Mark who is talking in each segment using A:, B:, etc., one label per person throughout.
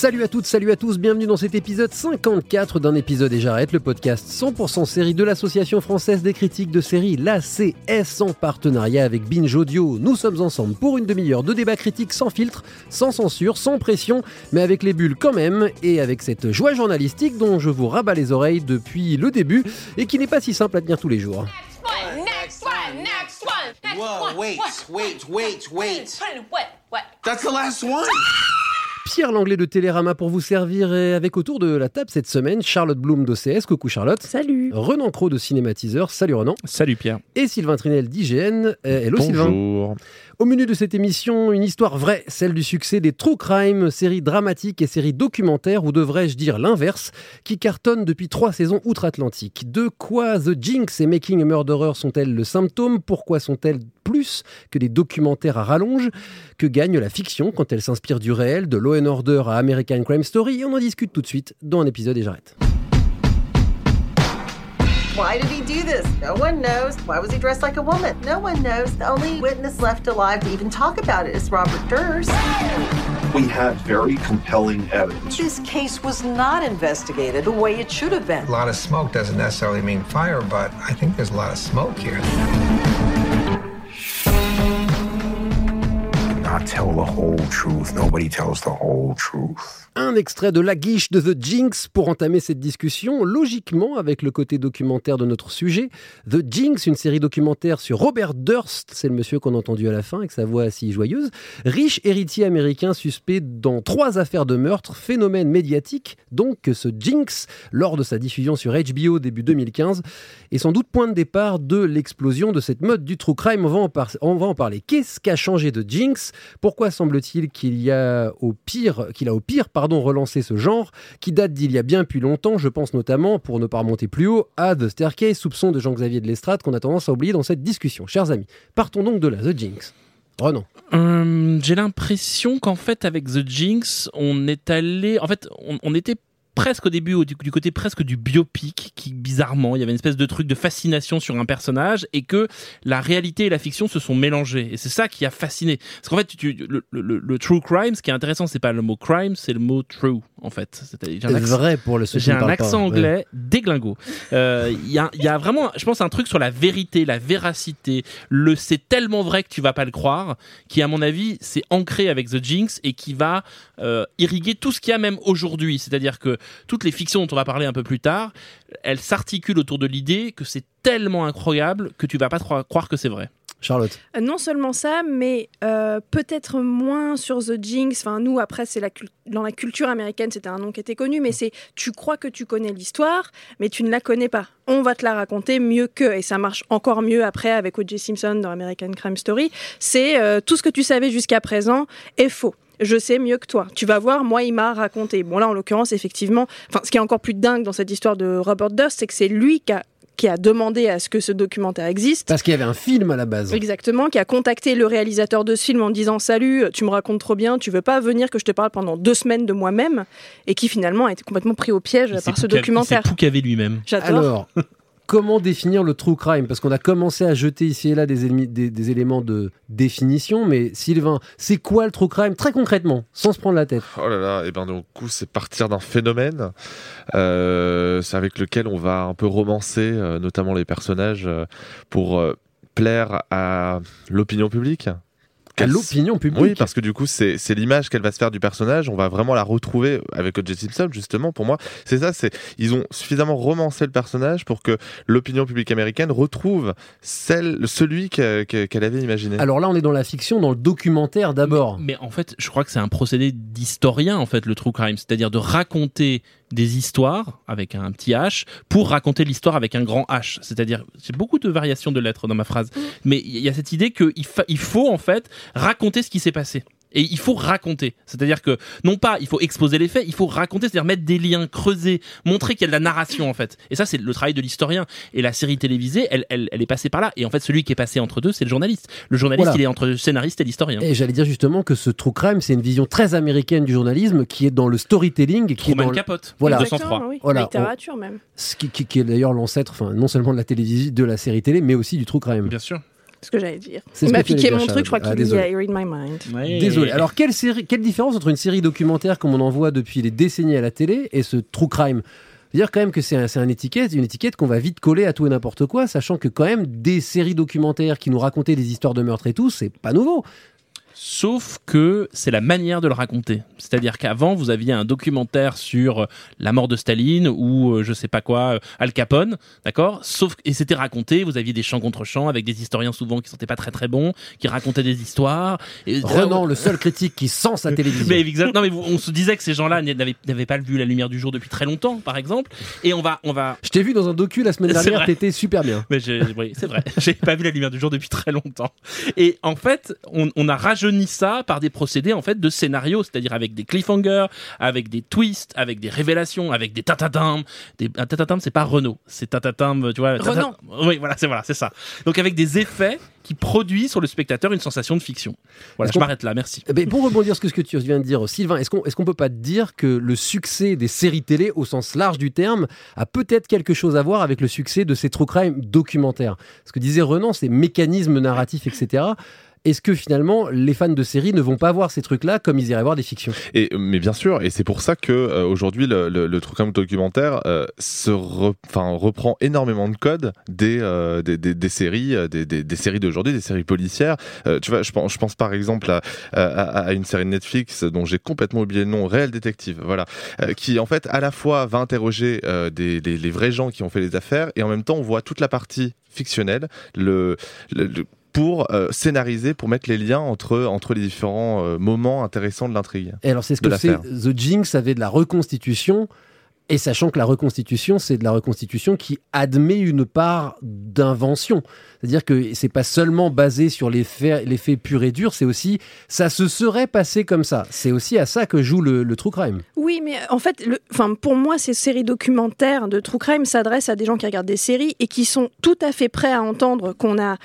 A: Salut à toutes, salut à tous, bienvenue dans cet épisode 54 d'un épisode et j'arrête, le podcast 100% série de l'Association française des critiques de séries, l'ACS, en partenariat avec Binge Audio. Nous sommes ensemble pour une demi-heure de débat critique sans filtre, sans censure, sans pression, mais avec les bulles quand même, et avec cette joie journalistique dont je vous rabats les oreilles depuis le début, et qui n'est pas si simple à tenir tous les jours.
B: one, next one, next one, next
C: Whoa,
B: one.
C: wait,
B: what?
C: wait, wait, wait.
B: What? What?
C: That's the last one?
A: Pierre Langlais de Télérama pour vous servir et avec autour de la table cette semaine Charlotte Bloom d'OCS, coucou Charlotte.
D: Salut.
A: Renan Cro de Cinématiseur, salut Renan.
E: Salut Pierre.
A: Et Sylvain Trinel d'IGN, euh, hello Sylvain.
E: Bonjour.
A: Au menu de cette émission, une histoire vraie, celle du succès des True Crime, séries dramatiques et séries documentaires, ou devrais-je dire l'inverse, qui cartonnent depuis trois saisons outre-Atlantique. De quoi The Jinx et Making a Murderer sont-elles le symptôme? Pourquoi sont-elles plus que des documentaires à rallonge Que gagne la fiction quand elle s'inspire du réel, de Law and Order à American Crime Story? Et on en discute tout de suite dans un épisode et j'arrête.
F: Why did he do this? No one knows. Why was he dressed like a woman? No one knows. The only witness left alive to even talk about it is Robert Durst.
G: We had very compelling evidence.
F: This case was not investigated the way it should have been.
H: A lot of smoke doesn't necessarily mean fire, but I think there's a lot of smoke here.
G: Not tell the whole truth. Nobody tells the whole truth.
A: Un extrait de La Guiche de The Jinx pour entamer cette discussion, logiquement avec le côté documentaire de notre sujet. The Jinx, une série documentaire sur Robert Durst, c'est le monsieur qu'on a entendu à la fin avec sa voix si joyeuse, riche héritier américain suspect dans trois affaires de meurtre, phénomène médiatique, donc que ce Jinx, lors de sa diffusion sur HBO début 2015, est sans doute point de départ de l'explosion de cette mode du true crime. On va en, parler. Qu'est-ce qu'a changé de Jinx? Pourquoi semble-t-il qu'il y a au pire, qu'il a au pire, relancé ce genre qui date d'il y a bien plus longtemps Je pense notamment, pour ne pas remonter plus haut, à The Staircase, soupçon de Jean-Xavier de Lestrade qu'on a tendance à oublier dans cette discussion. Chers amis, partons donc de là, The Jinx. Renan.
E: Hum, J'ai l'impression qu'en fait, avec The Jinx, on est allé. En fait, on, on était presque au début du, du côté presque du biopic qui bizarrement il y avait une espèce de truc de fascination sur un personnage et que la réalité et la fiction se sont mélangées et c'est ça qui a fasciné parce qu'en fait tu- le, le- le- le true crime ce qui est intéressant c'est pas le mot crime c'est le mot true en fait c'est
A: Vrai pour le
E: j'ai un
A: pas.
E: accent
A: Ouais.
E: anglais déglingo. Euh, Il y, a, y a vraiment, je pense, un truc sur la vérité, la véracité. Le c'est tellement vrai que tu vas pas le croire, qui à mon avis c'est ancré avec The Jinx et qui va euh, irriguer tout ce qu'il y a même aujourd'hui. C'est-à-dire que toutes les fictions dont on va parler un peu plus tard, elles s'articulent autour de l'idée que c'est tellement incroyable que tu vas pas croire que c'est vrai.
A: Charlotte.
D: Euh, Non seulement ça, mais euh, peut-être moins sur The Jinx. Enfin, nous, après, c'est la dans la culture américaine, c'était un nom qui était connu, mais c'est tu crois que tu connais l'histoire, mais tu ne la connais pas. On va te la raconter mieux que, et ça marche encore mieux après avec O.J. Simpson dans American Crime Story. C'est euh, tout ce que tu savais jusqu'à présent est faux. Je sais mieux que toi. Tu vas voir, moi, il m'a raconté. Bon, là, en l'occurrence, effectivement, enfin, ce qui est encore plus dingue dans cette histoire de Robert Durst, c'est que c'est lui qui a, qui a demandé à ce que ce documentaire existe.
A: Parce qu'il y avait un film à la base.
D: Exactement, qui a contacté le réalisateur de ce film en disant Salut, tu me racontes trop bien, tu veux pas venir que je te parle pendant deux semaines de moi-même? Et qui finalement a été complètement pris au piège par ce documentaire.
E: C'est Poucavé lui-même.
D: J'adore.
A: Alors, comment définir le true crime? Parce qu'on a commencé à jeter ici et là des, éléments- de définition, mais Sylvain, c'est quoi le true crime très concrètement, sans se prendre la tête?
I: Oh là là, et ben du coup c'est partir d'un phénomène, euh, avec lequel on va un peu romancer, euh, notamment les personnages, euh, pour plaire à l'opinion publique.
A: À l'opinion publique
I: Oui, parce que du coup, c'est c'est l'image qu'elle va se faire du personnage. On va vraiment la retrouver avec O.J. Simpson, justement. Pour moi, c'est ça. C'est ils ont suffisamment romancé le personnage pour que l'opinion publique américaine retrouve celle, celui que- que- qu'elle avait imaginé.
A: Alors là, on est dans la fiction, dans le documentaire d'abord.
E: Mais en fait, je crois que c'est un procédé d'historien, en fait, le true crime. C'est-à-dire de raconter des histoires avec un petit H pour raconter l'histoire avec un grand H. C'est-à-dire, j'ai beaucoup de variations de lettres dans ma phrase. Mais il y a cette idée qu'il il faut, en fait, raconter ce qui s'est passé. Et il faut raconter. C'est-à-dire que, non pas il faut exposer les faits, il faut raconter, c'est-à-dire mettre des liens, creuser, montrer qu'il y a de la narration en fait. Et ça, c'est le travail de l'historien. Et la série télévisée, elle, elle, elle est passée par là. Et en fait, celui qui est passé entre deux, c'est le journaliste. Le journaliste,
A: Voilà.
E: il est entre le scénariste et l'historien.
A: Et j'allais dire justement que ce true crime, c'est une vision très américaine du journalisme qui est dans le storytelling. Qui est
E: Truman
A: dans le-
E: Capote,
A: Voilà.
E: 203.
D: Oui,
A: Voilà,
D: littérature même.
A: Ce qui, qui- qui est d'ailleurs l'ancêtre, enfin, non seulement de la télévision, de la série télé, mais aussi du true crime.
E: Bien sûr.
D: C'est ce que j'allais dire.
A: C'est
D: Il m'a piqué mon truc, je crois
A: Ah,
D: qu'il dit
A: désolé.
D: I read my mind.
A: Désolé. Alors, quelle, série, quelle différence entre une série documentaire comme on en voit depuis des décennies à la télé et ce true crime? Dire quand même que c'est un, c'est un étiquette, une étiquette qu'on va vite coller à tout et n'importe quoi, sachant que quand même des séries documentaires qui nous racontaient des histoires de meurtre et tout, c'est pas nouveau.
E: Sauf que c'est la manière de le raconter. C'est-à-dire qu'avant, vous aviez un documentaire sur euh, la mort de Staline ou euh, je sais pas quoi, euh, Al Capone, d'accord? Sauf et c'était raconté. Vous aviez des chants contre chants avec des historiens souvent qui sentaient pas très très bons, qui racontaient des histoires. Et,
A: Renan, le seul critique qui sent sa télévision.
E: Mais exact- non, mais on se disait que ces gens-là n'avaient pas vu la lumière du jour depuis très longtemps, par exemple. Et on va, on va.
A: Je t'ai vu dans un docu la semaine dernière, t'étais super bien.
E: Mais oui, c'est vrai. J'ai pas vu la lumière du jour depuis très longtemps. Et en fait, on, on a rajeuni ça par des procédés en fait de scénario, c'est-à-dire avec des cliffhangers, avec des twists, avec des révélations, avec des tatatam. Des un tatatam, c'est pas Renault, c'est tatatam, tu vois. tata-
D: Renan.
E: Oui, voilà, c'est voilà, c'est ça. Donc avec des effets qui produisent sur le spectateur une sensation de fiction. Voilà, je m'arrête là, merci.
A: Eh ben, pour rebondir sur ce que tu viens de dire, Sylvain, est-ce qu'on est qu'on peut pas te dire que le succès des séries télé, au sens large du terme, a peut-être quelque chose à voir avec le succès de ces true crime documentaires? Ce que disait Renan, ces mécanismes narratifs, etc. Est-ce que finalement, les fans de séries ne vont pas voir ces trucs-là comme ils iraient voir des fictions?
I: Mais bien sûr, et c'est pour ça que euh, aujourd'hui le, true crime documentaire euh, se reprend énormément de codes des, euh, séries, des, séries d'aujourd'hui, des séries policières. Tu vois, je pense, par exemple à, une série de Netflix dont j'ai complètement oublié le nom, Réel Détective, voilà, qui en fait à la fois va interroger des, les, vrais gens qui ont fait les affaires et en même temps on voit toute la partie fictionnelle, le, le- le- pour euh, scénariser, pour mettre les liens entre, entre les différents euh, moments intéressants de l'intrigue.
A: Et alors, c'est ce que c'est. The Jinx avait de la reconstitution. Et sachant que la reconstitution, c'est de la reconstitution qui admet une part d'invention. C'est-à-dire que c'est pas seulement basé sur les faits, les faits purs et durs, c'est aussi ça se serait passé comme ça. C'est aussi à ça que joue le, le true crime.
D: Oui, mais en fait, le, enfin, pour moi, ces séries documentaires de True Crime s'adressent à des gens qui regardent des séries et qui sont tout à fait prêts à entendre qu'on a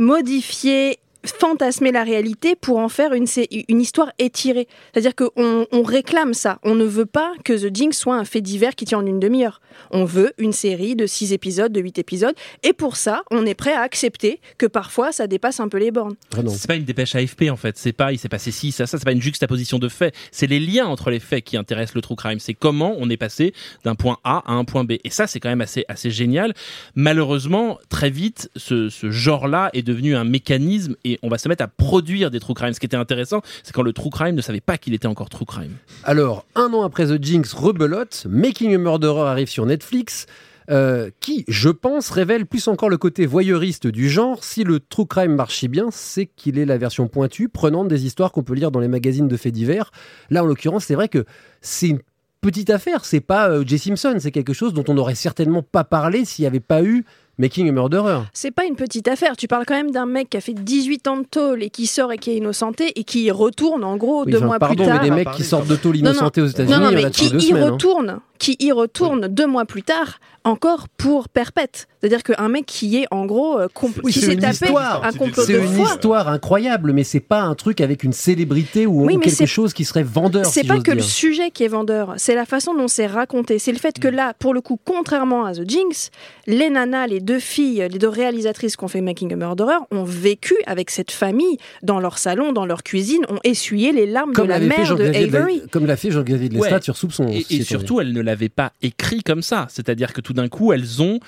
D: modifié fantasmer la réalité pour en faire une, une histoire étirée. C'est-à-dire qu'on on réclame ça. On ne veut pas que The Jinx soit un fait divers qui tient en une demi-heure. On veut une série de six épisodes, de huit épisodes. Et pour ça, on est prêt à accepter que parfois, ça dépasse un peu les bornes.
E: C'est pas une dépêche AFP en fait, c'est pas il s'est passé ci, ça, ça, c'est pas une juxtaposition de faits, c'est les liens entre les faits qui intéressent le true crime, c'est comment on est passé d'un point A à un point B. Et ça c'est quand même assez, assez génial. Malheureusement, très vite, ce, ce genre-là est devenu un mécanisme et on va se mettre à produire des true crimes. Ce qui était intéressant, c'est quand le true crime ne savait pas qu'il était encore true crime.
A: Alors, un an après The Jinx, rebelote, Making a Murderer arrive sur Netflix. euh, qui, je pense, révèle plus encore le côté voyeuriste du genre. Si le true crime marche bien, c'est qu'il est la version pointue, prenante des histoires qu'on peut lire dans les magazines de faits divers. Là, en l'occurrence, c'est vrai que c'est une petite affaire. C'est pas euh, Jay Simpson, c'est quelque chose dont on n'aurait certainement pas parlé s'il n'y avait pas eu Making a Murderer.
D: C'est pas une petite affaire. Tu parles quand même d'un mec qui a fait 18 ans de tôle et qui sort et qui est innocenté et qui y retourne en gros
A: Oui,
D: deux
A: enfin,
D: mois
A: pardon,
D: plus tard.
A: mais des mecs qui sortent de tôle
D: Non, non.
A: innocentés aux États-Unis,
D: Non, non,
A: il y en a
D: qui y
A: semaines. hein.
D: retourne, qui y retourne deux mois plus tard, encore pour perpète. C'est-à-dire qu'un mec qui est en gros euh, compl-
A: Oui,
D: qui
A: c'est
D: s'est
A: une
D: tapé
A: histoire.
D: un complot
A: C'est
D: de
A: une
D: foi.
A: histoire incroyable, mais c'est pas un truc avec une célébrité ou,
D: Oui,
A: ou quelque
D: c'est-
A: chose qui serait vendeur.
D: C'est
A: si
D: pas que le sujet qui est vendeur, c'est la façon dont c'est raconté. C'est le fait
A: Mm.
D: que là, pour le coup, contrairement à The Jinx, les nanas, les deux filles, les deux réalisatrices qui ont fait Making a Murderer ont vécu avec cette famille dans leur salon, dans leur cuisine, ont essuyé les larmes
A: Comme
D: de la mère de Avery.
A: la- comme l'a fait Jean-Xavier de Lestat
E: Ouais.
A: sur Soupçon.
E: Et, surtout, elles ne l'avaient pas écrit comme ça. C'est-à-dire que tout d'un coup, elles ont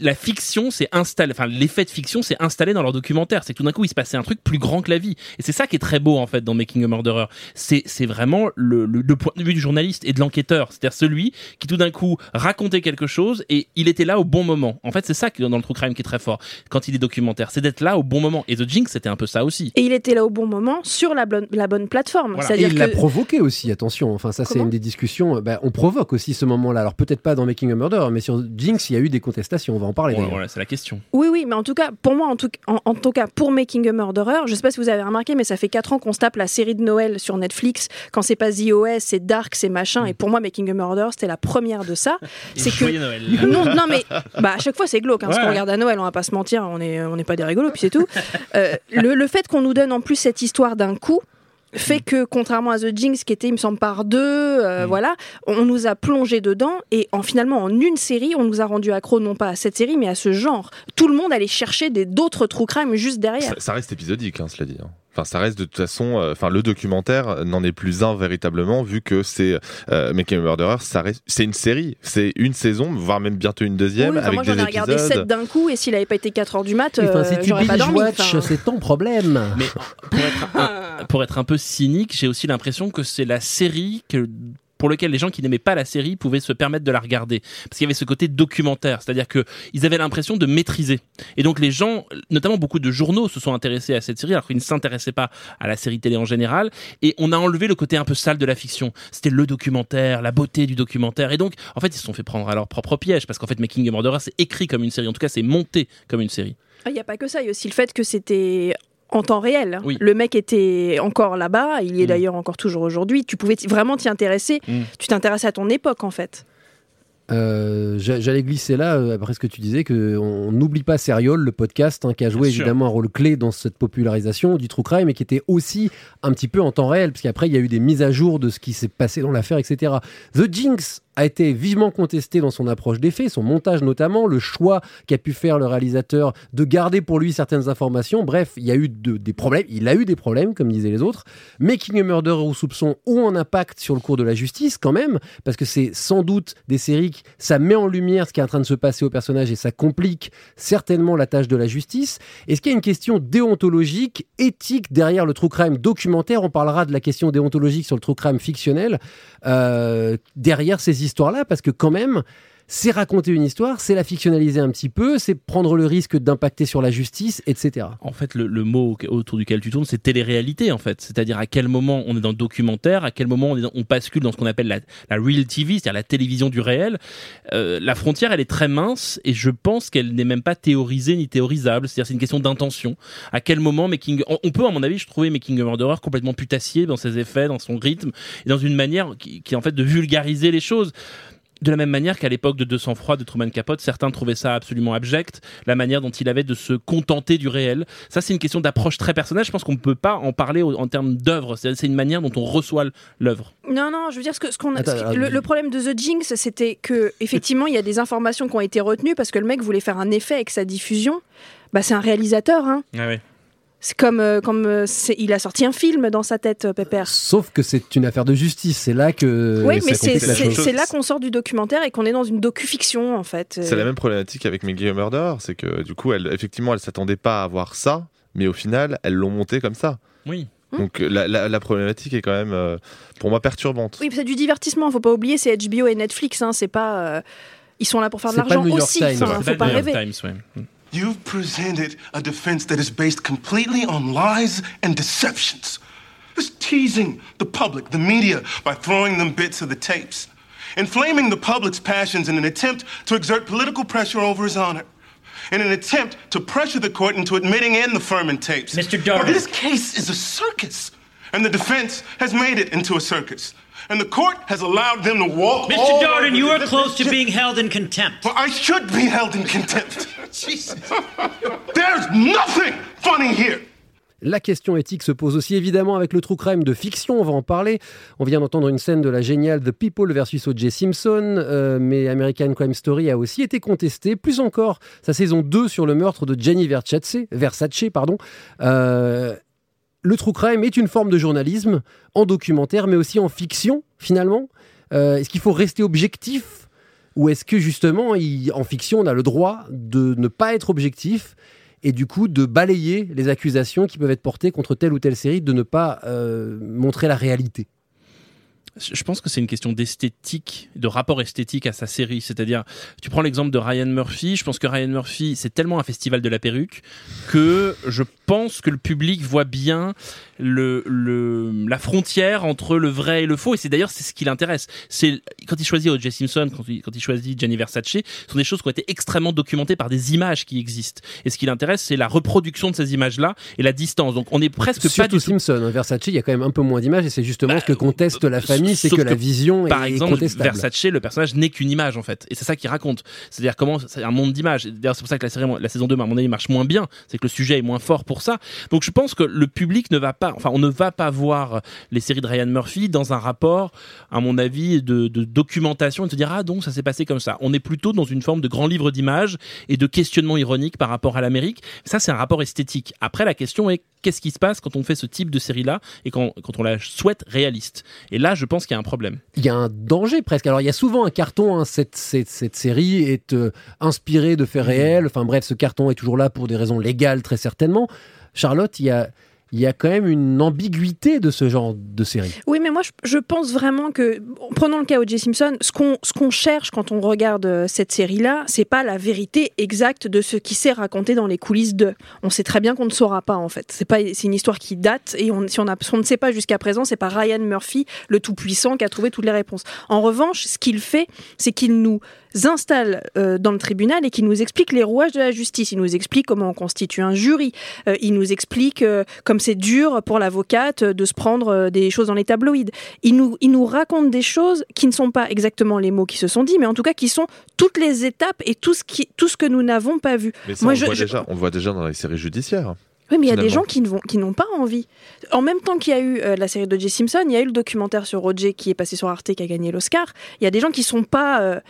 E: la fiction s'est installée, enfin l'effet de fiction s'est installé dans leur documentaire. C'est que tout d'un coup, il se passait un truc plus grand que la vie. Et c'est ça qui est très beau en fait dans Making a Murderer. C'est c'est vraiment le, le, le point de vue du journaliste et de l'enquêteur. C'est-à-dire celui qui tout d'un coup racontait quelque chose et il était là au bon moment. En fait, c'est ça qui- dans le true crime qui est très fort quand il est documentaire, c'est d'être là au bon moment. Et The Jinx, c'était un peu ça aussi.
D: Et il était là au bon moment sur la bonne, la bonne plateforme.
E: Voilà.
A: Et
D: C'est-à-dire
A: il l'a provoqué aussi, attention. Enfin, ça, c'est une des discussions. Ben, on provoque aussi ce moment-là. Alors, peut-être pas dans Making a Murder, mais sur Jinx, il y a eu des contestations. On va en parler.
E: Voilà, c'est la question.
D: Oui, oui, mais en tout cas, pour moi, en tout, en, en tout cas, pour Making a Murderer, je sais pas si vous avez remarqué, mais ça fait 4 ans qu'on se tape la série de Noël sur Netflix. Quand c'est pas The OS, c'est Dark, c'est machin. Et pour moi, Making a Murderer, c'était la première de ça. C'est que.
E: Joyeux Noël.
D: Non, non, mais bah, à chaque fois, c'est glauque. Hein, qu'on regarde à Noël, on va pas se mentir, on n'est on n'est pas des rigolos, puis c'est tout. Euh, le, le fait qu'on nous donne en plus cette histoire d'un coup fait que contrairement à The Jinx qui était il me semble par deux euh, voilà on nous a plongé dedans et en finalement en une série on nous a rendu accro non pas à cette série mais à ce genre tout le monde allait chercher des d'autres true crime juste derrière
I: Ça, ça reste épisodique, hein, cela dit. hein. Enfin, ça reste de toute façon. euh, Enfin, le documentaire n'en est plus un véritablement, vu que c'est euh, Making a Murderer. Ça reste, c'est une série, c'est une saison, voire même bientôt une deuxième
D: Oui, enfin,
I: avec
D: moi j'en
I: des
D: ai regardé
I: épisodes.
D: 7 d'un coup et s'il avait pas été 4 heures du mat
A: Enfin,
D: euh,
A: si tu
D: j'aurais pas dormi enfin.
A: c'est ton problème.
E: Mais pour être un, pour être un peu cynique, j'ai aussi l'impression que c'est la série que pour lequel les gens qui n'aimaient pas la série pouvaient se permettre de la regarder. Parce qu'il y avait ce côté documentaire c'est-à-dire que ils avaient l'impression de maîtriser. Et donc les gens notamment beaucoup de journaux se sont intéressés à cette série alors qu'ils ne s'intéressaient pas à la série télé en général. Et on a enlevé le côté un peu sale de la fiction. C'était le documentaire la beauté du documentaire. Et donc en fait ils se sont fait prendre à leur propre piège. Parce qu'en fait Making a Murderer c'est écrit comme une série. En tout cas c'est monté comme une série.
D: Il n'y a pas que ça, il y a aussi le fait que c'était en temps réel.
E: Oui.
D: Le mec était encore là-bas, il y est
E: Mm.
D: d'ailleurs encore toujours aujourd'hui. Tu pouvais vraiment t'y intéresser.
E: Mm.
D: Tu t'intéressais à ton époque en fait.
A: Euh, j'a- J'allais glisser là, euh, après ce que tu disais, qu'on on n'oublie pas Serial, le podcast, hein, qui a joué
E: Bien sûr.
A: évidemment un rôle clé dans cette popularisation du true crime, et qui était aussi un petit peu en temps réel, parce qu'après, il y a eu des mises à jour de ce qui s'est passé dans l'affaire, etc. The Jinx a été vivement contesté dans son approche des faits, son montage notamment, le choix qu'a pu faire le réalisateur de garder pour lui certaines informations. Bref, il y a eu de- des problèmes, il a eu des problèmes, comme disaient les autres. Making a Murderer ou Soupçon ont un impact sur le cours de la justice quand même, parce que c'est sans doute des séries qui ça met en lumière ce qui est en train de se passer au personnage et ça complique certainement la tâche de la justice. Est-ce qu'il y a une question déontologique, éthique derrière le true crime documentaire? On parlera de la question déontologique sur le true crime fictionnel euh, derrière ces histoires-là, parce que quand même, c'est raconter une histoire, c'est la fictionnaliser un petit peu, c'est prendre le risque d'impacter sur la justice, etc.
E: En fait, le, mot au- autour duquel tu tournes, c'est télé-réalité, en fait. C'est-à-dire à quel moment on est dans le documentaire, à quel moment on, bascule dans ce qu'on appelle la, real TV, c'est-à-dire la télévision du réel. Euh, la frontière, elle est très mince et je pense qu'elle n'est même pas théorisée ni théorisable. C'est-à-dire c'est une question d'intention. À quel moment Making... On, peut, à mon avis, je trouvais Making a Murderer complètement putassier dans ses effets, dans son rythme et dans une manière qui, qui est en fait de vulgariser les choses. De la même manière qu'à l'époque de 200 froid de Truman Capote, certains trouvaient ça absolument abject, la manière dont il avait de se contenter du réel. Ça, c'est une question d'approche très personnelle. Je pense qu'on ne peut pas en parler au- en termes d'œuvre. C'est une manière dont on reçoit l'œuvre.
D: Non, non, je veux dire, ce que, ce qu'on le, le problème de The Jinx, c'était que effectivement, il y a des informations qui ont été retenues parce que le mec voulait faire un effet avec sa diffusion. Bah, c'est un réalisateur, hein. C'est comme, euh, comme euh, il a sorti un film dans sa tête, euh, Pépère.
A: Sauf que c'est une affaire de justice, c'est là que
D: oui, mais c'est là qu'on sort du documentaire et qu'on est dans une docu-fiction, en fait.
I: C'est la même problématique avec Maggie Murder, c'est que du coup, elle, effectivement, elle s'attendait pas à avoir ça, mais au final, elles l'ont monté comme ça.
E: Oui.
I: Donc la, la- la problématique est quand même, euh, pour moi, perturbante.
D: Oui, c'est du divertissement, faut pas oublier, c'est HBO et Netflix, hein, c'est pas. euh, Ils sont là pour faire de
A: pas
D: l'argent aussi,
A: Times.
D: enfin,
E: C'est
D: faut pas
E: le New York
D: rêver.
E: Times, ouais.
C: You've presented a defense that is based completely on lies and deceptions. Just teasing the public, the media, by throwing them bits of the tapes. Inflaming the public's passions in an attempt to exert political pressure over his honor. In an attempt to pressure the court into admitting in the Furman tapes.
J: Mr. Darden.
C: This case is a circus. And the defense has made it into a circus. And the court has allowed them to walk
J: Mr.
C: all
J: Darden,
C: over
J: you are close to being held in contempt.
C: well, I should be held in contempt. Jesus. There's nothing funny here.
A: La question éthique se pose aussi évidemment avec le true crime de fiction, on va en parler. On vient d'entendre une scène de la géniale The People versus O.J. Simpson, euh, mais American Crime Story a aussi été contesté, plus encore sa saison 2 sur le meurtre de Gianni Versace. Versace pardon. Euh, le true crime est une forme de journalisme en documentaire, mais aussi en fiction finalement. Euh, est-ce qu'il faut rester objectif ou est-ce que justement, en fiction, on a le droit de ne pas être objectif et du coup de balayer les accusations qui peuvent être portées contre telle ou telle série, de ne pas euh, montrer la réalité?
E: Je pense que c'est une question d'esthétique, de rapport esthétique à sa série. C'est-à-dire, tu prends l'exemple de Ryan Murphy. Je pense que Ryan Murphy, c'est tellement un festival de la perruque que je pense que le public voit bien le, le la frontière entre le vrai et le faux. Et c'est d'ailleurs c'est ce qui l'intéresse. C'est quand il choisit O.J. Simpson, quand il, quand il choisit Gianni Versace, ce sont des choses qui ont été extrêmement documentées par des images qui existent. Et ce qui l'intéresse, c'est la reproduction de ces images-là et la distance. Donc on est presque pas
A: Surtout
E: du tout
A: Simpson, Versace, il y a quand même un peu moins d'images et c'est justement ce que conteste la famille, c'est que, la vision
E: par
A: est
E: exemple,
A: contestable.
E: Versace, le personnage n'est qu'une image en fait, et c'est ça qu'il raconte. C'est-à-dire comment c'est un monde d'images. D'ailleurs, c'est pour ça que la série, la saison 2, à mon avis, marche moins bien. C'est que le sujet est moins fort pour ça. Donc, je pense que le public ne va pas, enfin, on ne va pas voir les séries de Ryan Murphy dans un rapport, à mon avis, de, de documentation et de se dire ah donc ça s'est passé comme ça. On est plutôt dans une forme de grand livre d'images et de questionnement ironique par rapport à l'Amérique. Ça, c'est un rapport esthétique. Après, la question est qu'est-ce qui se passe quand on fait ce type de série-là et quand, quand on la souhaite réaliste. Et là, je pense qu'il y a un problème.
A: Il y a un danger presque. Alors il y a souvent un carton, hein, cette, cette, cette série est euh, inspirée de
E: Mmh.
A: faits réels. Enfin bref, ce carton est toujours là pour des raisons légales très certainement. Charlotte, il y a, il y a quand même une ambiguïté de ce genre de série.
D: Oui, mais moi, je, pense vraiment que, prenons le cas O.J. Simpson, ce qu'on qu'on cherche quand on regarde euh, cette série-là, c'est pas la vérité exacte de ce qui s'est raconté dans les coulisses de. On sait très bien qu'on ne saura pas, en fait. C'est une histoire qui date, et on, si on, a, on ne sait pas jusqu'à présent, c'est pas Ryan Murphy, le tout-puissant, qui a trouvé toutes les réponses. En revanche, ce qu'il fait, c'est qu'il nous installe euh, dans le tribunal et qui nous explique les rouages de la justice. Il nous explique comment on constitue un jury. Euh, il nous explique euh, comme c'est dur pour l'avocate euh, de se prendre des choses dans les tabloïds. Il nous, il nous raconte des choses qui ne sont pas exactement les mots qui se sont dits, mais en tout cas qui sont toutes les étapes et tout ce, qui, tout ce que nous n'avons pas vu.
I: Mais ça,
D: Moi,
I: on,
D: je-
I: le voit
D: je-
I: déjà, on voit déjà dans les séries judiciaires.
D: oui, mais il y a des gens qui ne vont, qui n'ont pas envie. En même temps qu'il y a eu euh, la série de J. Simpson, il y a eu le documentaire sur Roger qui est passé sur Arte qui a gagné l'Oscar. Il y a des gens qui sont pas. euh,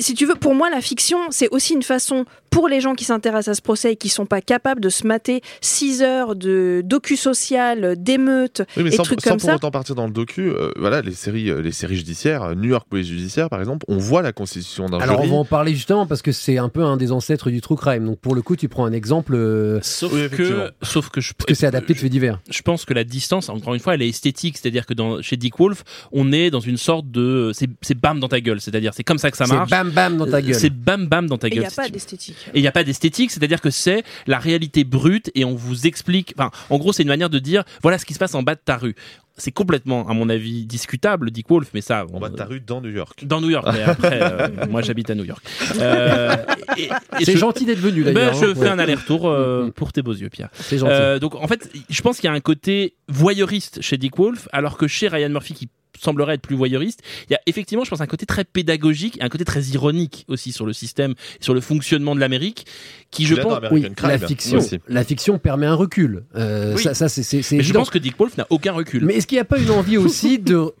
D: si tu veux, pour moi, la fiction, c'est aussi une façon pour les gens qui s'intéressent à ce procès et qui sont pas capables de se mater 6 heures de docu-social, d'émeutes
I: Oui,
D: et
I: sans,
D: trucs
I: sans
D: comme
I: pour
D: ça.
I: autant partir dans le docu, euh, voilà, les séries, euh, les séries judiciaires, euh, New York Police Judiciaire par exemple, on voit la constitution d'un
A: Alors
I: jury.
A: on va en parler justement parce que c'est un peu un des ancêtres du true crime. Donc pour le coup, tu prends un exemple euh,
E: Sauf
I: Oui,
E: que, sauf que je,
A: parce que c'est adapté de faits divers.
E: je pense que la distance, encore une fois, elle est esthétique. C'est-à-dire que dans, chez Dick Wolf, on est dans une sorte de, c'est, c'est bam dans ta gueule. C'est-à-dire, c'est comme ça que ça
A: C'est
E: marche.
A: bam bam dans ta gueule.
E: C'est bam bam dans ta
D: Et il
E: gueule.
D: n'y a
E: si
D: pas d'esthétique.
E: Et il n'y a pas d'esthétique, c'est-à-dire que c'est la réalité brute et on vous explique. Enfin, en gros, c'est une manière de dire voilà ce qui se passe en bas de ta rue. C'est complètement, à mon avis, discutable, Dick Wolf, mais ça.
I: En bas de ta rue dans New York.
E: Dans New York, mais après, euh, moi j'habite à New York. Euh, et- et
A: C'est
E: je-
A: gentil d'être venu
E: Ben,
A: d'ailleurs.
E: je
A: hein.
E: fais un aller-retour euh,
A: Mm, mm.
E: pour tes beaux yeux, Pierre.
A: C'est gentil.
E: Euh, donc en fait, je pense qu'il y a un côté voyeuriste chez Dick Wolf, alors que chez Ryan Murphy, qui semblerait être plus voyeuriste, il y a effectivement, je pense, un côté très pédagogique et un côté très ironique aussi sur le système, sur le fonctionnement de l'Amérique, qui je pense.
I: American
A: Oui,
I: Crime,
A: la fiction,
I: aussi.
A: la fiction permet un recul. Euh,
E: Oui.
A: Ça, ça c'est c'est- c'est
E: Mais je pense que Dick Wolf n'a aucun recul.
A: Mais est-ce qu'il n'y a pas une envie aussi de,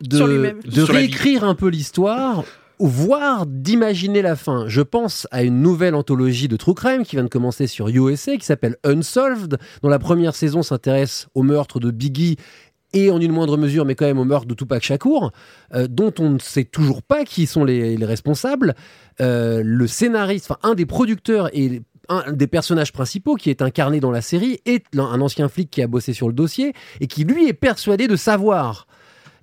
A: réécrire un peu l'histoire voire d'imaginer la fin? Je pense à une nouvelle anthologie de True Crime qui vient de commencer sur USA qui s'appelle Unsolved, dont la première saison s'intéresse au meurtre de Biggie et en une moindre mesure, mais quand même au meurtre de Tupac Shakur, euh, dont on ne sait toujours pas qui sont les, les responsables. Euh, le scénariste, enfin un des producteurs et un des personnages principaux qui est incarné dans la série est un ancien flic qui a bossé sur le dossier et qui lui est persuadé de savoir.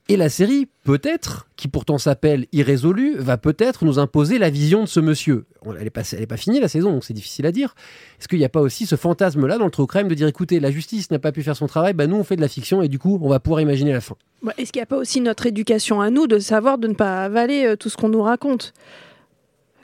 A: Et la série, peut-être, qui pourtant s'appelle Irrésolu, va peut-être nous imposer la vision de ce monsieur. On- Elle n'est pas, elle est pas finie la saison, donc c'est difficile à dire. Est-ce qu'il n'y a pas aussi ce fantasme-là dans le true crime de dire écoutez, la justice n'a pas pu faire son travail, bah nous on fait de la fiction et du coup on va pouvoir imaginer la fin
D: Bah, Est-ce qu'il n'y a pas aussi notre éducation à nous de savoir de ne pas avaler euh, tout ce qu'on nous raconte?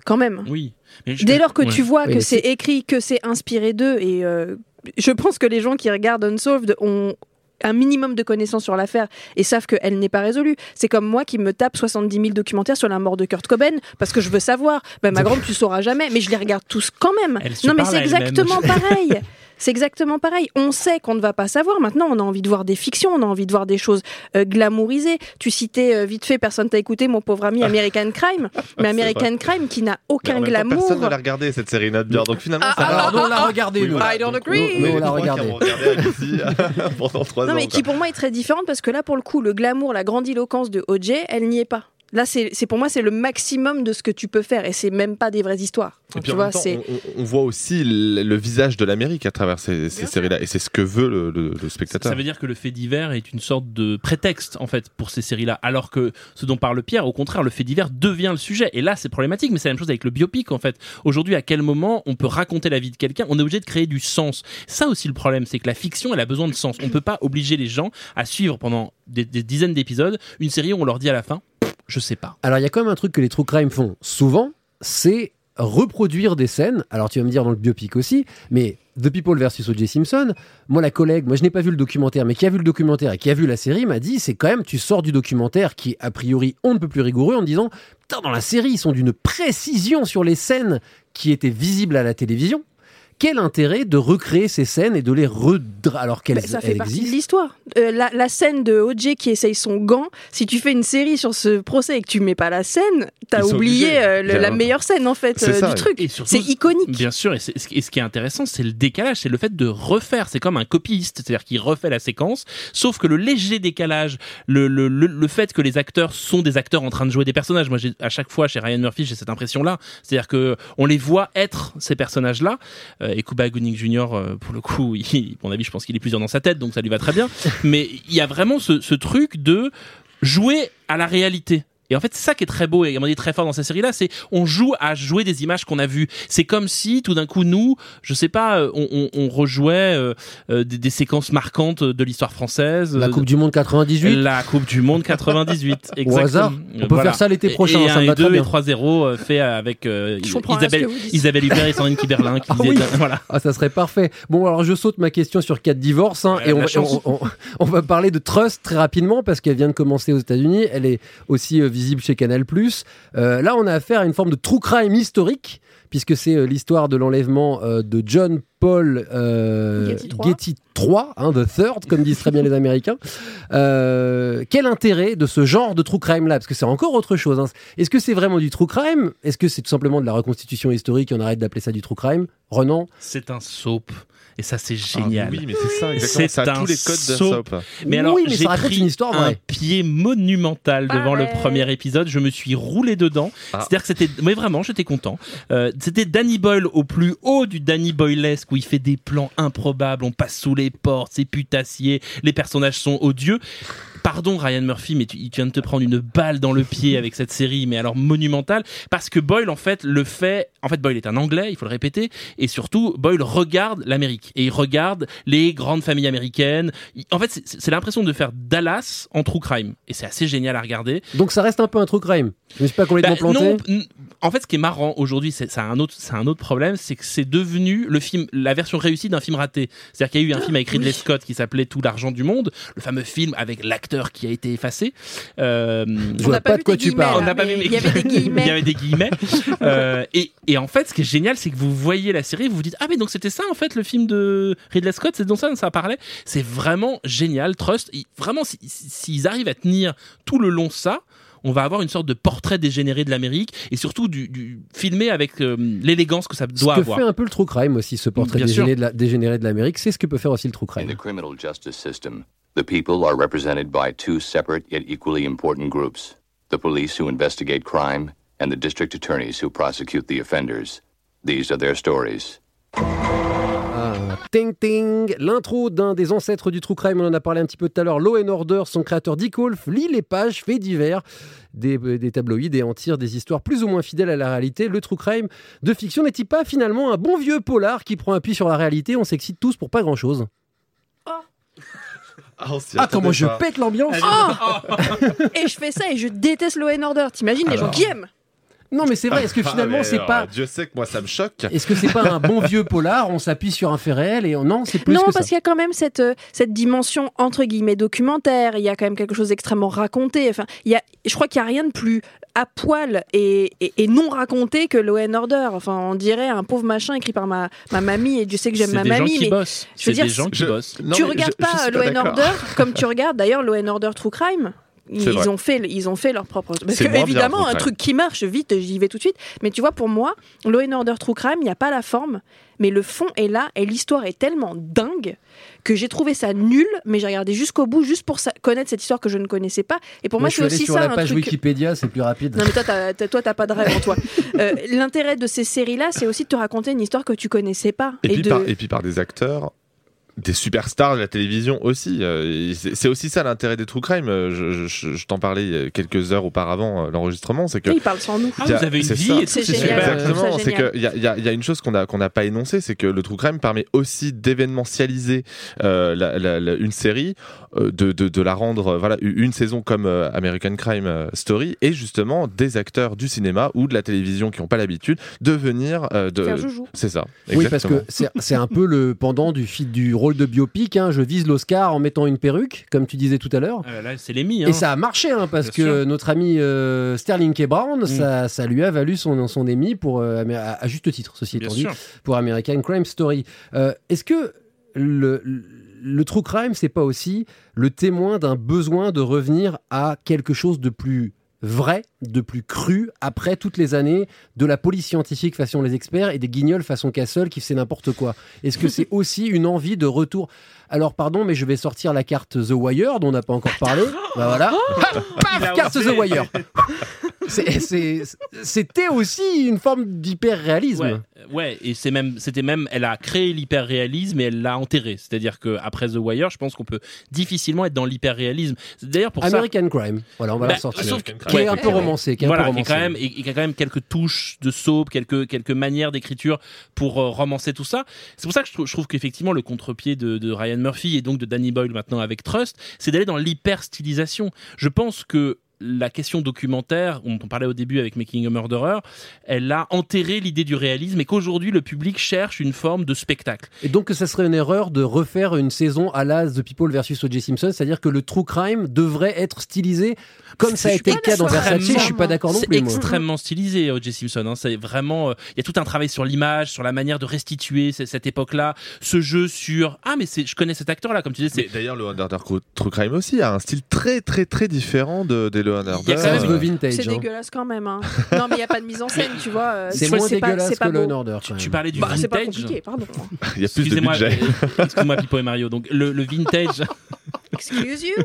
D: Quand même.
E: Oui. Mais
D: Dès lors que
E: Ouais.
D: tu vois
A: Oui,
D: que c'est écrit, que c'est inspiré d'eux, et euh, je pense que les gens qui regardent Unsolved ont un minimum de connaissances sur l'affaire et savent qu'elle n'est pas résolue. C'est comme moi qui me tape 70 000 documentaires sur la mort de Kurt Cobain parce que je veux savoir. Ben, ma grande, tu sauras jamais, mais je les regarde tous quand même.
E: Elle
D: Non, mais c'est exactement pareil. C'est exactement pareil. On sait qu'on ne va pas savoir. Maintenant, on a envie de voir des fictions, on a envie de voir des choses euh, glamourisées. Tu citais euh, vite fait, personne t'a écouté, mon pauvre ami American Crime. Mais American Crime qui n'a
I: Mais
D: aucun
I: en même temps,
D: glamour.
I: personne ne l'a regardé cette série bien, donc finalement
D: Ah,
I: ça
D: ah,
I: va.
A: On l'a regardé
I: Oui, voilà.
D: I don't
I: Donc,
D: agree.
A: Nous, on l'a regardé.
I: pendant trois
D: Non,
I: ans.
D: mais qui pour moi est très différente parce que là, pour le coup, le glamour, la grandiloquence de OJ, elle n'y est pas. Là, c'est pour moi, c'est le maximum de ce que tu peux faire, et c'est même pas des vraies histoires.
I: Et puis
D: tu
I: en
D: vois,
I: même temps,
D: c'est
I: on, on- on voit aussi le, le visage de l'Amérique à travers ces, ces séries-là, et c'est ce que veut le, le- le spectateur.
E: Ça veut dire que le fait divers est une sorte de prétexte en fait pour ces séries-là, alors que ce dont parle Pierre, au contraire, le fait divers devient le sujet. Et là, c'est problématique, mais c'est la même chose avec le biopic en fait. Aujourd'hui, à quel moment on peut raconter la vie de quelqu'un? On est obligé de créer du sens. Ça aussi le problème, c'est que la fiction, elle a besoin de sens. On peut pas obliger les gens à suivre pendant des, des dizaines d'épisodes une série où on leur dit à la fin, je sais pas.
A: Alors, il y a quand même un truc que les true crime font souvent, c'est reproduire des scènes. Alors, tu vas me dire dans le biopic aussi, mais The People versus O.J. Simpson, moi, la collègue, moi, je n'ai pas vu le documentaire, mais qui a vu le documentaire et qui a vu la série m'a dit, c'est quand même, tu sors du documentaire qui, a priori, on ne peut plus rigoureux en disant, putain, dans la série, ils sont d'une précision sur les scènes qui étaient visibles à la télévision. Quel intérêt de recréer ces scènes et de les redra alors qu'elles
D: Bah, ça fait partie de l'histoire. Euh, la, la scène de OJ qui essaye son gant, si tu fais une série sur ce procès et que tu mets pas la scène, t'as oublié euh, le- la meilleure scène en fait euh,
E: ça,
D: du truc. C'est iconique.
E: Bien sûr, et, ce qui est intéressant, c'est le décalage, c'est le fait de refaire. C'est comme un copiste, c'est-à-dire qu'il refait la séquence, sauf que le léger décalage, le, le, le, le fait que les acteurs sont des acteurs en train de jouer des personnages. Moi, j'ai- à chaque fois chez Ryan Murphy, j'ai cette impression-là, c'est-à-dire que on les voit être ces personnages-là. Euh, et Cuba Gooding Jr. euh, pour le coup, il, mon avis, je pense qu'il est plusieurs dans sa tête, donc ça lui va très bien. Mais il y a vraiment ce, ce truc de jouer à la réalité. Et en fait, c'est ça qui est très beau et à mon avis très fort dans cette série-là, c'est on joue à jouer des images qu'on a vues. C'est comme si tout d'un coup nous, je sais pas, euh, on, on, on rejouait euh, euh, des, des séquences marquantes de l'histoire française.
A: La
E: euh,
A: Coupe du Monde 98
E: La Coupe du Monde 98.
A: Au
E: exactement.
A: hasard On peut faire ça l'été
E: Et-
A: prochain,
E: Et,
A: ça me
E: un et
A: très
E: deux
A: bien.
E: et 3-0 euh, fait avec euh, Isabelle. Isabelle Huppert et Sandrine Kiberlin qui
A: Ah
E: disaient,
A: oui.
E: voilà.
A: Ah, ça serait parfait. Bon, alors je saute ma question sur quatre divorces hein,
E: Ouais,
A: et on, on- on- on va parler de Trust très rapidement parce qu'elle vient de commencer aux États-Unis. Elle est aussi euh, visible chez Canal+. Euh, là, on a affaire à une forme de true crime historique puisque c'est euh, l'histoire de l'enlèvement euh, de John Paul euh,
D: Getty III.
A: Getty III, hein, the third, comme disent très bien les Américains. Euh, quel intérêt de ce genre de true crime là Parce que c'est encore autre chose. hein. Est-ce que c'est vraiment du true crime? Est-ce que c'est tout simplement de la reconstitution historique et on arrête d'appeler ça du true crime? Renan?
E: C'est un soap. Et ça, c'est génial.
I: Ah oui, mais c'est ça, exactement. Ça a
E: un
I: tous les codes d'un
E: soap. Mais alors,
A: Oui, mais
E: j'ai pris
A: une histoire
E: un pied monumental devant le
D: ouais.
E: premier épisode. Je me suis roulé dedans.
I: Ah.
E: C'est-à-dire que c'était, mais vraiment, j'étais content. Euh, c'était Danny Boyle au plus haut du Danny Boylesque où il fait des plans improbables. On passe sous les portes, c'est putassier. Les personnages sont odieux. Pardon Ryan Murphy, mais tu, tu viens de te prendre une balle dans le pied avec cette série, mais alors monumentale, parce que Boyle en fait le fait. En fait, Boyle est un Anglais, il faut le répéter, et surtout Boyle regarde l'Amérique et il regarde les grandes familles américaines. En fait, c'est- l'impression de faire Dallas en true crime, et c'est assez génial à regarder.
A: Donc ça reste un peu un true crime. Je me suis pas complètement
E: Bah,
A: planté.
E: non, en fait, ce qui est marrant aujourd'hui, c'est ça a un autre, c'est un autre problème, c'est que c'est devenu le film, la version réussie d'un film raté. C'est-à-dire qu'il y a eu un film avec Ridley Scott qui s'appelait Tout l'argent du monde, le fameux film avec l'acteur qui a été effacé. Euh,
A: Je vois pas de quoi tu parles.
E: on n'a pas
D: il y avait des guillemets.
E: il y avait des guillemets. Euh, et, et en fait, ce qui est génial, c'est que vous voyez la série, vous vous dites ah mais donc c'était ça en fait le film de Ridley Scott, c'est dont ça ça parlait. C'est vraiment génial. Trust, vraiment si- si- s'ils arrivent à tenir tout le long ça. On va avoir une sorte de portrait dégénéré de l'Amérique et surtout du, du filmé avec euh, l'élégance que ça
A: Ce
E: doit
A: que
E: avoir.
A: fait un peu le true crime aussi, ce portrait
E: Bien sûr.
A: dégénéré de, la, dégénéré de l'Amérique, c'est ce que peut faire aussi le true
J: In
A: crime.
J: the criminal justice system, the people are represented by two separate yet equally important groups the police who investigate crime and the district attorneys who prosecute the offenders. These are their stories.
A: Ah, ting ting L'intro d'un des ancêtres du true crime, on en a parlé un petit peu tout à l'heure, Law and Order, son créateur Dick Wolf lit les pages, faits divers des, des tabloïds et en tire des histoires plus ou moins fidèles à la réalité. Le true crime de fiction n'est-il pas finalement un bon vieux polar qui prend appui sur la réalité? On s'excite tous pour pas grand-chose.
I: Ah, s'y
A: Ah, comment je pète l'ambiance.
D: Oh et je fais ça et je déteste Law and Order. T'imagines les gens qui aiment?
A: Non mais c'est vrai, est-ce que
I: Ah,
A: finalement c'est pas...
I: Dieu sait que moi ça me choque.
A: Est-ce que c'est pas un bon vieux polar On s'appuie sur un fait réel et on... non, c'est plus
D: non,
A: que
D: parce qu'il y a quand même cette, euh, cette dimension entre guillemets documentaire. Il y a quand même quelque chose d'extrêmement raconté. Enfin, il y a, je crois qu'il y a rien de plus à poil et, et- et non raconté que Law and Order. Enfin, on dirait un pauvre machin écrit par ma, ma mamie. Et Dieu sait que j'aime
E: C'est
D: ma
E: des gens
D: mamie,
E: qui
D: mais
E: bossent.
D: je veux
E: C'est des gens qui
I: Je-
E: bossent.
D: Tu regardes
I: je- je
D: pas Law and. Order comme tu regardes d'ailleurs Law and Order True Crime? Ils
I: vrai.
D: ont fait, ils ont fait leur propre. Parce que évidemment, un truc qui marche vite, j'y vais tout de suite. Mais tu vois, pour moi, Law and Order True Crime, il n'y a pas la forme, mais le fond est là et l'histoire est tellement dingue que j'ai trouvé ça nul, mais j'ai regardé jusqu'au bout juste pour sa- connaître cette histoire que je ne connaissais pas. Et pour moi, c'est aussi
A: sur
D: ça
A: la
D: un
A: page
D: truc.
A: Wikipédia, c'est plus rapide.
D: Non mais toi, t'as, t'as- toi, t'as pas de rêve en toi. Euh, L'intérêt de ces séries-là, c'est aussi de te raconter une histoire que tu connaissais pas.
I: Et, puis
D: de...
I: par, et puis par des acteurs des superstars de la télévision aussi. Euh, C'est aussi ça l'intérêt des true crime. Euh, Je, je- je t'en parlais il y a quelques heures auparavant, euh, l'enregistrement, c'est que
D: ils parlent sans nous.
E: Ah,
I: a-
E: vous avez une vie
I: ça.
E: et tout,
D: C'est.
I: Exactement, c'est qu'il y a, il y, a, y a une chose qu'on a qu'on n'a pas énoncée, c'est que le true crime permet aussi d'événementialiser euh, la- la- la- une série, euh, de, de, de la rendre voilà une saison comme euh, American Crime Story et justement des acteurs du cinéma ou de la télévision qui n'ont pas l'habitude de venir euh, de
D: Faire joujou.
I: c'est ça
A: Oui, parce que c'est c'est un peu le pendant du, fi- du rôle de biopic. hein. Je vise l'Oscar en mettant une perruque, comme tu disais tout à l'heure.
E: Ah, là, c'est l'émis. Hein.
A: Et ça a marché, hein, parce
E: Bien
A: que
E: sûr.
A: notre ami euh, Sterling K. Brown,
E: Mm.
A: ça, ça lui a valu son, son Emmy pour, euh, à, à juste titre, ceci étant dit, pour American Crime Story. Euh, Est-ce que le, le true crime, c'est pas aussi le témoin d'un besoin de revenir à quelque chose de plus vrai, de plus cru, après toutes les années de la police scientifique façon les experts et des guignols façon Castle qui fait n'importe quoi Est-ce que c'est aussi une envie de retour? Alors pardon, mais je vais sortir la carte The Wire dont on n'a pas encore parlé. Bah voilà. Paf, carte
E: osé.
A: The Wire. C'est- C'était aussi une forme d'hyper-réalisme.
E: Ouais, ouais, et c'est même, c'était même, elle a créé l'hyper-réalisme et elle l'a enterré. C'est-à-dire que après The Wire, je pense qu'on peut difficilement être dans l'hyper-réalisme. D'ailleurs pour ça.
A: American Crime. Voilà, on va
E: Bah,
A: la sortir.
E: sauf-
A: Qui est un peu romancé. Qui est un
E: voilà,
A: peu
E: qui, quand même, et, et qui a quand même quelques touches de soap, quelques, quelques manières d'écriture pour euh, romancer tout ça. C'est pour ça que je trouve, je trouve qu'effectivement le contre-pied de, de Ryan Murphy et donc de Danny Boyle maintenant avec Trust, c'est d'aller dans l'hyper-stylisation. Je pense que la question documentaire, dont on parlait au début avec Making a Murderer, elle a enterré l'idée du réalisme et qu'aujourd'hui le public cherche une forme de spectacle.
A: Et donc que ça serait une erreur de refaire une saison à la The People versus O.J. Simpson, c'est-à-dire que le true crime devrait être stylisé comme ça a été le cas dans Versace. Je suis pas d'accord non
E: C'est
A: plus. moi.
E: extrêmement stylisé, O.J. Simpson. hein. C'est vraiment, euh, il y a tout un travail sur l'image, sur la manière de restituer cette époque-là, ce jeu sur ah mais c'est, je connais cet acteur-là, comme tu disais. C'est
I: d'ailleurs, le Under True Crime aussi a un style très très très différent de, des Law and Order.
E: Il y a quand même
A: The Vintage.
D: C'est
A: hein.
D: dégueulasse quand même. hein. non, mais il n'y a pas de mise en scène, tu vois. euh,
A: C'est
D: pas-
A: moins dégueulasse
D: pas
A: que Order. quand
E: tu, tu parlais du
D: Bah, c'est pas
E: vintage.
D: compliqué, pardon.
I: Il y a plus de
E: Excusez-moi,
I: budget.
E: euh, excuse-moi Pipo et Mario. Donc le, le vintage,
D: Excuse you?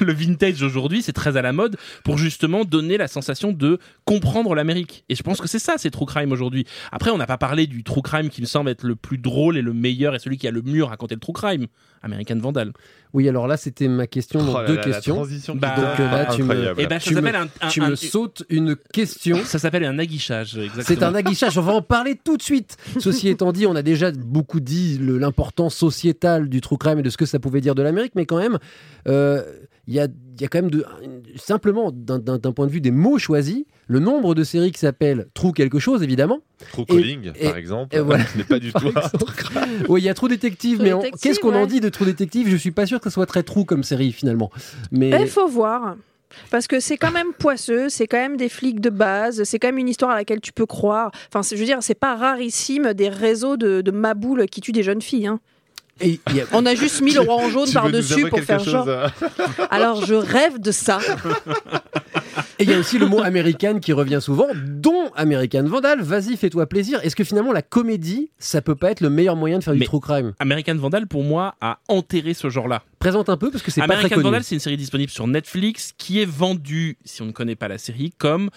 E: le vintage aujourd'hui, c'est très à la mode pour justement donner la sensation de comprendre l'Amérique. Et je pense que c'est ça, c'est true crime aujourd'hui. Après, on n'a pas parlé du true crime qui me semble être le plus drôle et le meilleur et celui qui a le mieux raconté le true crime, American Vandal.
A: Oui, alors là, c'était ma question. donc
I: Oh là
A: deux
I: la
A: questions.
I: transition
E: Bah,
A: donc, euh, là, tu me-.
E: Et ben, ça
A: Tu me-
E: un, un-
A: Tu
E: un-
A: me sautes une question.
E: ça s'appelle un aguichage, exactement.
A: C'est un aguichage, on va en parler tout de suite. Ceci étant dit, on a déjà beaucoup dit l'importance sociétale du true crime et de ce que ça pouvait dire de l'Amérique, mais quand même, euh, il y, a, il y a quand même de, simplement d'un- point de vue des mots choisis, le nombre de séries qui s'appellent True quelque chose, évidemment.
I: True
A: Et-
I: Calling,
A: et-
I: par exemple,
A: et voilà.
I: n'est pas du tout.
A: Oui, il y a True Détective, mais qu'est-ce qu'on en dit de True Détective Je suis pas sûr que ce soit très true comme série finalement. Mais
D: Il faut voir. Parce que c'est quand même poisseux, c'est quand même des flics de base, c'est quand même une histoire à laquelle tu peux croire. Enfin, c'est- je veux dire, c'est pas rarissime des réseaux de, de maboules qui tuent des jeunes filles. hein.
A: Et il y a-
D: On a juste mis le roi en jaune par-dessus pour faire genre.
I: euh,
D: Alors je rêve de ça.
A: Et il y a aussi le mot American qui revient souvent, dont American Vandal. Vas-y, fais-toi plaisir. Est-ce que finalement la comédie, ça peut pas être le meilleur moyen de faire du true crime?
E: American Vandal, pour moi, a enterré ce genre-là.
A: Présente un peu parce que c'est pas très
E: American. Vandal, c'est une série disponible sur Netflix qui est vendue, si on ne connaît pas la série, comme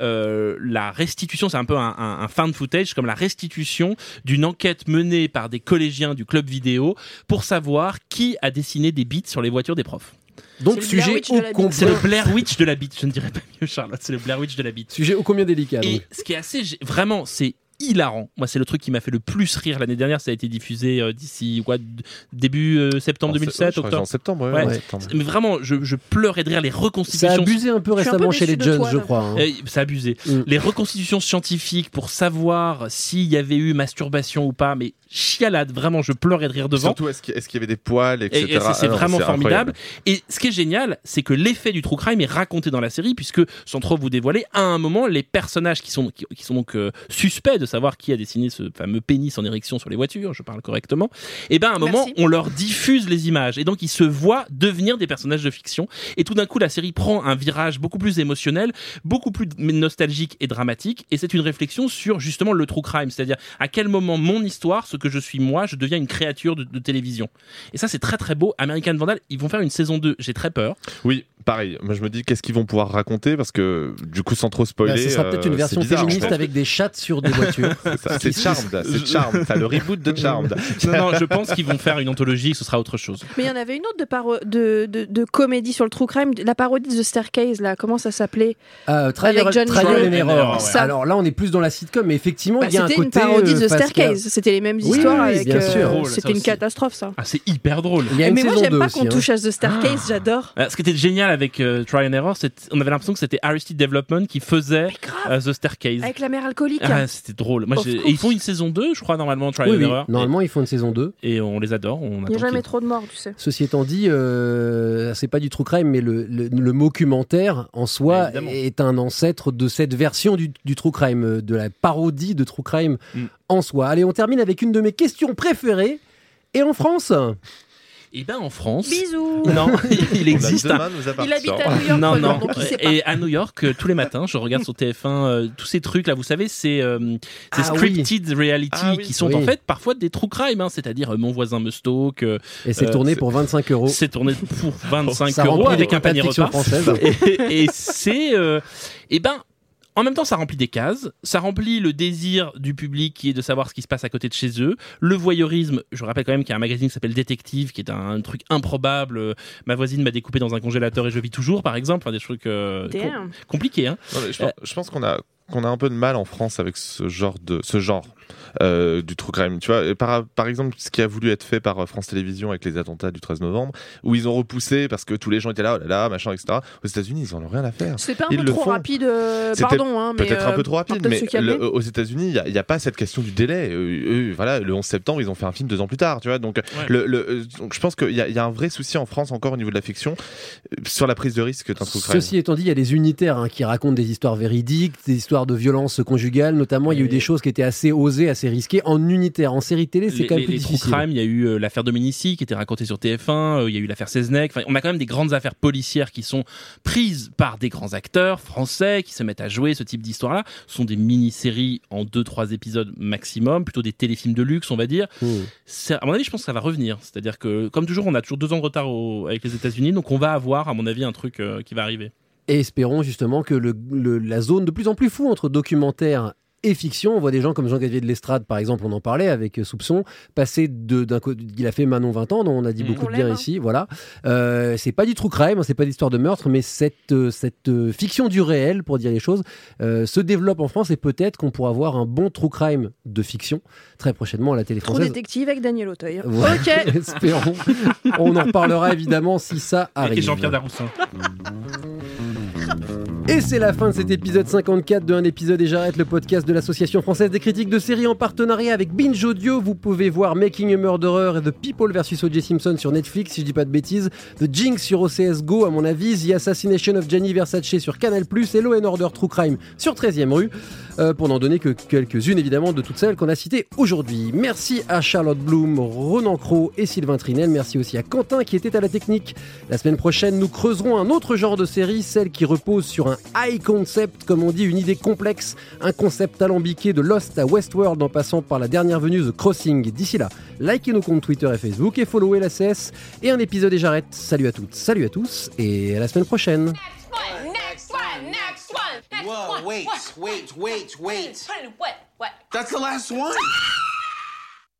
E: euh, la restitution, c'est un peu un, un, un footage, comme la restitution d'une enquête menée par des collégiens du club vidéo pour savoir qui a dessiné des bits sur les voitures des profs.
A: Donc sujet
D: bite.
A: combien,
E: C'est le Blair Witch de la bite, je ne dirais pas mieux Charlotte, c'est le Blair Witch de la bite.
A: sujet ô combien délicat.
E: Et
A: donc.
E: ce qui est assez, vraiment, c'est hilarant. Moi, c'est le truc qui m'a fait le plus rire l'année dernière. Ça a été diffusé euh, d'ici quoi, début euh, septembre
I: en
E: 2007,
I: je crois que c'est
E: octobre.
I: En septembre, ouais.
E: Ouais.
I: en
A: Ouais.
I: septembre.
E: Mais vraiment, je, je pleurais de rire les
A: Ça a
E: reconstitutions.
A: abusé un peu
D: Je suis un peu
A: récemment chez les Jones,
D: toi,
A: je crois. hein.
E: Euh, c'est abusé.
A: Mm.
E: Les reconstitutions scientifiques pour savoir s'il y avait eu masturbation ou pas, mais chialade, vraiment, je pleurais de rire devant.
I: Surtout, est-ce qu'il y avait des poils,
E: Et,
I: etc.
E: et c'est- c'est
I: Ah
E: vraiment formidable.
I: incroyable.
E: Et ce qui est génial, c'est que l'effet du true crime est raconté dans la série, puisque sans trop vous dévoiler, à un moment, les personnages qui sont qui, qui sont donc euh, suspects de savoir qui a dessiné ce fameux pénis en érection sur les voitures, je parle correctement, et ben à un moment,
D: Merci.
E: on leur diffuse les images et donc ils se voient devenir des personnages de fiction. Et tout d'un coup, la série prend un virage beaucoup plus émotionnel, beaucoup plus nostalgique et dramatique. Et c'est une réflexion sur justement le true crime, c'est-à-dire à quel moment mon histoire, ce que je suis moi, je deviens une créature de, de télévision. Et ça, c'est très très beau. American Vandal, ils vont faire une saison 2. J'ai très peur.
I: Oui, pareil. Moi, je me dis qu'est-ce qu'ils vont pouvoir raconter? Parce que du coup, sans trop spoiler,
A: Bah, ce sera peut-être une
I: euh,
A: version
I: bizarre, en
A: féministe
I: fait.
A: avec des chattes sur des voitures.
I: C'est Charmed, c'est Charmed. T'as le reboot de Charmed.
E: Non, non, je pense qu'ils vont faire une anthologie, ce sera autre chose.
D: Mais il y en avait une autre de, paro- de, de, de comédie sur le true crime, la parodie de The Staircase, là, comment ça s'appelait?
A: Euh, trial,
D: Avec John
A: Trial and Error.
D: Ça.
A: Alors là, on est plus dans la sitcom, mais effectivement,
D: Bah,
A: il y a un
D: C'était une
A: côté.
D: parodie
A: euh,
D: de The
A: Pascal-
D: Staircase, c'était les mêmes
A: Oui,
D: histoires
A: oui, bien
D: euh,
A: sûr.
D: C'était une
E: aussi.
D: catastrophe, ça.
E: Ah, c'est hyper drôle.
D: Mais moi, j'aime
A: 2
D: pas qu'on
A: hein.
D: touche à The Staircase, j'adore.
E: Euh, Ce qui était génial avec euh, Try and Error, c'est on avait l'impression que c'était Aristide Development qui faisait euh, The Staircase.
D: Avec la mère alcoolique.
E: Ah, c'était drôle. Moi, et ils font une saison 2, je crois, normalement, Try
A: Oui,
E: and
A: oui.
E: Error.
A: Normalement, ils font une saison 2.
E: Et, on les adore. On
D: Il n'y a jamais trop de morts, tu sais.
A: Ceci étant dit, euh, c'est pas du true crime, mais le, le, le mockumentaire en soi est un ancêtre de cette version du, du true crime, euh, de la parodie de true crime
E: Mm.
A: en soi. Allez, on termine avec une de mes questions préférées. Et en France?
E: Et ben en France.
D: Bisous.
E: Non, il existe. Un-.
D: Il habite à New York,
E: non, non.
D: donc il sait pas.
E: Et à New York, euh, tous les matins, je regarde sur TF1 euh, tous ces trucs là. Vous savez, c'est euh, ces
A: Ah
E: scripted reality
I: Ah oui.
E: qui sont
A: Oui.
E: en fait parfois des true crime, hein, c'est-à-dire euh, mon voisin me stalk. euh,
A: Et c'est
E: Euh,
A: tourné
I: c'est-
A: pour 25 euros.
E: c'est tourné pour 25
A: Ça
E: euros
A: remplit
E: avec un panier repas.
A: française.
E: et, et c'est euh, et ben en même temps, ça remplit des cases, ça remplit le désir du public qui est de savoir ce qui se passe à côté de chez eux, le voyeurisme. Je rappelle quand même qu'il y a un magazine qui s'appelle Détective, qui est un, truc improbable. Euh, Ma voisine m'a découpé dans un congélateur et je vis toujours, par exemple. Enfin, des trucs euh, com- compliqués. Hein.
I: Je, pense, je pense qu'on a qu'on a un peu de mal en France avec ce genre de ce genre euh, du true crime. Tu vois, par, par exemple, ce qui a voulu être fait par France Télévisions avec les attentats du 13 novembre, où ils ont repoussé parce que tous les gens étaient là, oh là là, machin, etc. Aux États-Unis, ils en ont rien à faire.
D: C'est pas un
I: Ils
D: peu
I: le
D: trop
I: font.
D: rapide, euh, pardon, hein, mais.
I: Peut-être un peu trop rapide, mais le- aux États-Unis, il n'y a, pas cette question du délai. Euh, voilà, le 11 septembre, ils ont fait un film deux ans plus tard, tu vois. Donc, le, le- euh, donc je pense qu'il y, y a un vrai souci en France encore au niveau de la fiction sur la prise de risque d'un true crime.
A: Ceci étant dit, il y a des unitaires hein, qui racontent des histoires véridiques, des histoires de violence conjugale, notamment. Il y a eu des choses qui étaient assez osées, assez risquées en unitaire. En série télé, c'est quand même
E: les-
A: plus
E: les
A: difficile.
E: crime, il y a eu euh, l'affaire Dominici qui était racontée sur TF1, euh, il y a eu l'affaire Seznec. Enfin, on a quand même des grandes affaires policières qui sont prises par des grands acteurs français qui se mettent à jouer ce type d'histoire-là. Ce sont des mini-séries en deux, trois épisodes maximum, plutôt des téléfilms de luxe, on va dire.
A: Mmh.
E: À mon avis, je pense que ça va revenir. C'est-à-dire que, comme toujours, on a toujours deux ans de retard au- avec les États-Unis, donc on va avoir, à mon avis, un truc euh, qui va arriver.
A: Et espérons justement que le- le- la zone de plus en plus floue entre documentaire et fiction, on voit des gens comme Jean-Gavier de l'Estrade, par exemple, on en parlait avec euh, Soupçon, passer de- d'un côté, il a fait Manon 20 ans, dont on a dit
E: Mhm.
A: beaucoup
D: On
A: de bien
D: l'aime, hein.
A: ici, voilà. Euh, c'est pas du true crime, hein, c'est pas d'histoire de meurtre, mais cette, euh, cette fiction du réel, pour dire les choses, euh, se développe en France et peut-être qu'on pourra avoir un bon true crime de fiction très prochainement à la télé française.
D: détective avec Daniel Auteuil.
A: Voilà.
D: Ok.
A: Espérons. On en reparlera évidemment si ça arrive.
E: Et Jean-Pierre Daroussin.
A: Et c'est la fin de cet épisode 54 de Un épisode et j'arrête le podcast de l'Association française des critiques de séries en partenariat avec Binge Audio. Vous pouvez voir Making a Murderer et The People vs O.J. Simpson sur Netflix, si je dis pas de bêtises. The Jinx sur OCS Go, à mon avis. The Assassination of Gianni Versace sur Canal+, et Law and Order True Crime sur 13e rue. Euh, pour n'en donner que quelques-unes, évidemment, de toutes celles qu'on a citées aujourd'hui. Merci à Charlotte Bloom, Ronan Cros et Sylvain Trinel. Merci aussi à Quentin qui était à la technique. La semaine prochaine, nous creuserons un autre genre de série, celle qui repose sur un high concept, comme on dit, une idée complexe, un concept alambiqué de Lost à Westworld en passant par la dernière venue The Crossing. D'ici là, likez nos comptes Twitter et Facebook et followez la CS et un épisode et j'arrête. Salut à toutes, salut à tous et à la semaine prochaine.
B: Next one, next one, next
K: Whoa,
B: one.
K: wait, wait, wait, wait.
B: What? What? What?
K: That's the last one.